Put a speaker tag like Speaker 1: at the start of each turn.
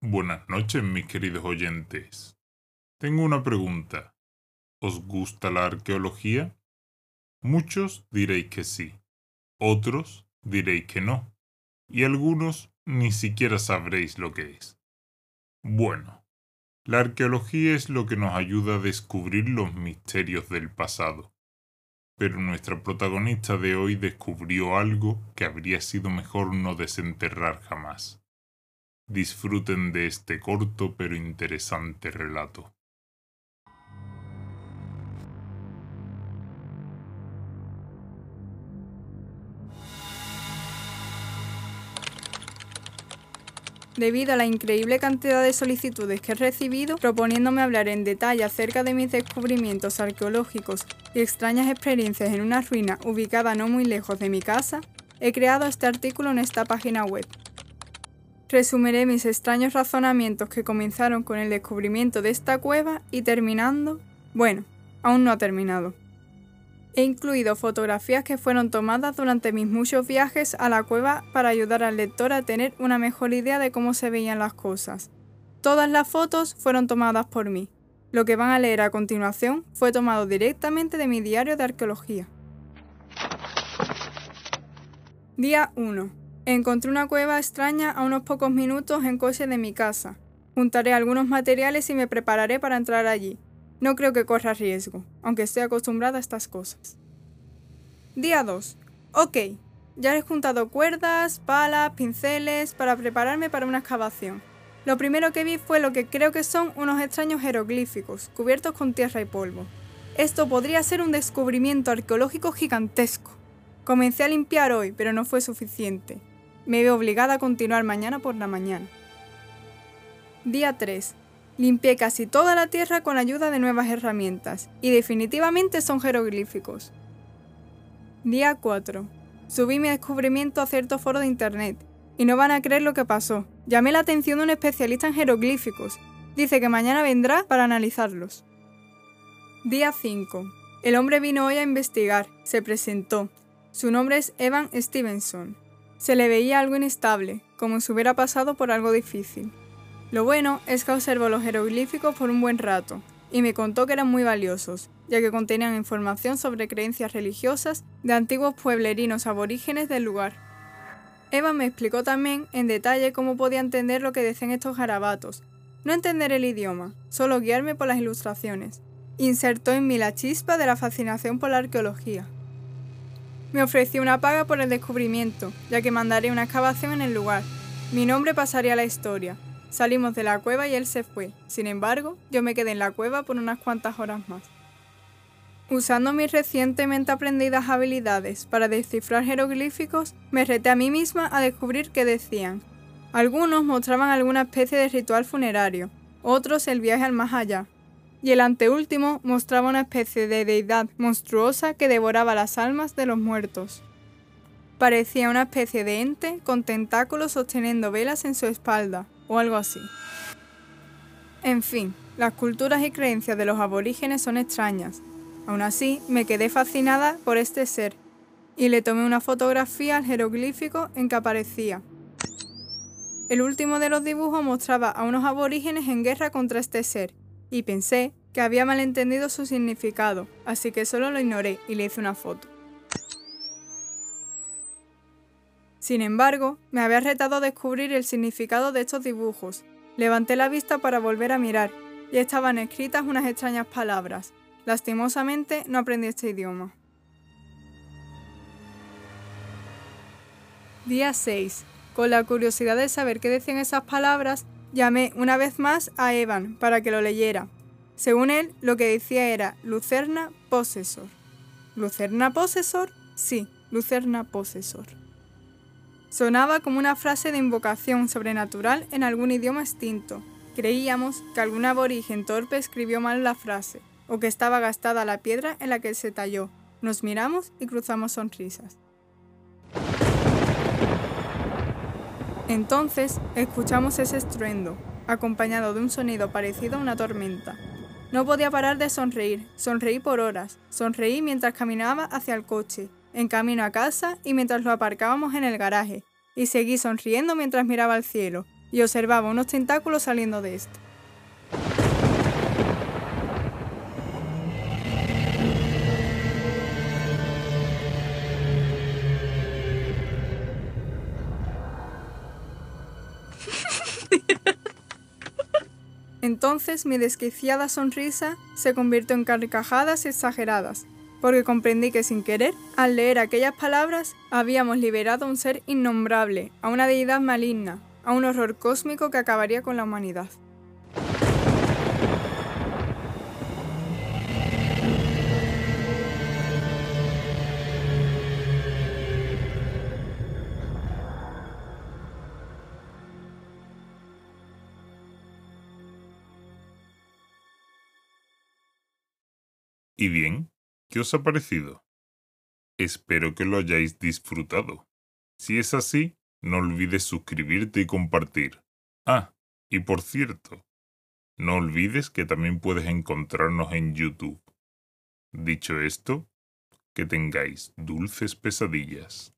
Speaker 1: Buenas noches, mis queridos oyentes. Tengo una pregunta. ¿Os gusta la arqueología? Muchos diréis que sí, otros diréis que no, y algunos ni siquiera sabréis lo que es. Bueno, la arqueología es lo que nos ayuda a descubrir los misterios del pasado. Pero nuestra protagonista de hoy descubrió algo que habría sido mejor no desenterrar jamás. Disfruten de este corto pero interesante relato.
Speaker 2: Debido a la increíble cantidad de solicitudes que he recibido proponiéndome hablar en detalle acerca de mis descubrimientos arqueológicos y extrañas experiencias en una ruina ubicada no muy lejos de mi casa, he creado este artículo en esta página web. Resumiré mis extraños razonamientos que comenzaron con el descubrimiento de esta cueva y terminando... Bueno, aún no ha terminado. He incluido fotografías que fueron tomadas durante mis muchos viajes a la cueva para ayudar al lector a tener una mejor idea de cómo se veían las cosas. Todas las fotos fueron tomadas por mí. Lo que van a leer a continuación fue tomado directamente de mi diario de arqueología. Día 1. Encontré una cueva extraña a unos pocos minutos en coche de mi casa. Juntaré algunos materiales y me prepararé para entrar allí. No creo que corra riesgo, aunque estoy acostumbrada a estas cosas. Día 2. Ok, ya he juntado cuerdas, palas, pinceles para prepararme para una excavación. Lo primero que vi fue lo que creo que son unos extraños jeroglíficos, cubiertos con tierra y polvo. Esto podría ser un descubrimiento arqueológico gigantesco. Comencé a limpiar hoy, pero no fue suficiente me veo obligada a continuar mañana por la mañana. Día 3. Limpié casi toda la tierra con ayuda de nuevas herramientas, y definitivamente son jeroglíficos. Día 4. Subí mi descubrimiento a cierto foro de internet, y no van a creer lo que pasó. Llamé la atención de un especialista en jeroglíficos. Dice que mañana vendrá para analizarlos. Día 5. El hombre vino hoy a investigar, se presentó. Su nombre es Evan Stevenson. Se le veía algo inestable, como si hubiera pasado por algo difícil. Lo bueno es que observó los jeroglíficos por un buen rato, y me contó que eran muy valiosos, ya que contenían información sobre creencias religiosas de antiguos pueblerinos aborígenes del lugar. Eva me explicó también en detalle cómo podía entender lo que decían estos garabatos. No entender el idioma, solo guiarme por las ilustraciones. Insertó en mí la chispa de la fascinación por la arqueología. Me ofreció una paga por el descubrimiento, ya que mandaría una excavación en el lugar. Mi nombre pasaría a la historia. Salimos de la cueva y él se fue. Sin embargo, yo me quedé en la cueva por unas cuantas horas más. Usando mis recientemente aprendidas habilidades para descifrar jeroglíficos, me reté a mí misma a descubrir qué decían. Algunos mostraban alguna especie de ritual funerario, otros el viaje al más allá, y el anteúltimo mostraba una especie de deidad monstruosa que devoraba las almas de los muertos. Parecía una especie de ente con tentáculos sosteniendo velas en su espalda, o algo así. En fin, las culturas y creencias de los aborígenes son extrañas. Aún así, me quedé fascinada por este ser, y le tomé una fotografía al jeroglífico en que aparecía. El último de los dibujos mostraba a unos aborígenes en guerra contra este ser, y pensé que había malentendido su significado, así que solo lo ignoré y le hice una foto. Sin embargo, me había retado a descubrir el significado de estos dibujos. Levanté la vista para volver a mirar, y estaban escritas unas extrañas palabras. Lastimosamente no aprendí este idioma. Día 6. Con la curiosidad de saber qué decían esas palabras, Llamé una vez más a Evan para que lo leyera. Según él, lo que decía era Lucerna Possessor. ¿Lucerna Possessor? Sí, Lucerna Possessor. Sonaba como una frase de invocación sobrenatural en algún idioma extinto. Creíamos que algún aborigen torpe escribió mal la frase, o que estaba gastada la piedra en la que se talló. Nos miramos y cruzamos sonrisas. Entonces escuchamos ese estruendo, acompañado de un sonido parecido a una tormenta. No podía parar de sonreír, sonreí por horas, sonreí mientras caminaba hacia el coche, en camino a casa y mientras lo aparcábamos en el garaje, y seguí sonriendo mientras miraba al cielo, y observaba unos tentáculos saliendo de esto. Entonces mi desquiciada sonrisa se convirtió en carcajadas exageradas, porque comprendí que sin querer, al leer aquellas palabras, habíamos liberado a un ser innombrable, a una deidad maligna, a un horror cósmico que acabaría con la humanidad.
Speaker 1: ¿Y bien? ¿Qué os ha parecido? Espero que lo hayáis disfrutado. Si es así, no olvides suscribirte y compartir. Ah, y por cierto, no olvides que también puedes encontrarnos en YouTube. Dicho esto, que tengáis dulces pesadillas.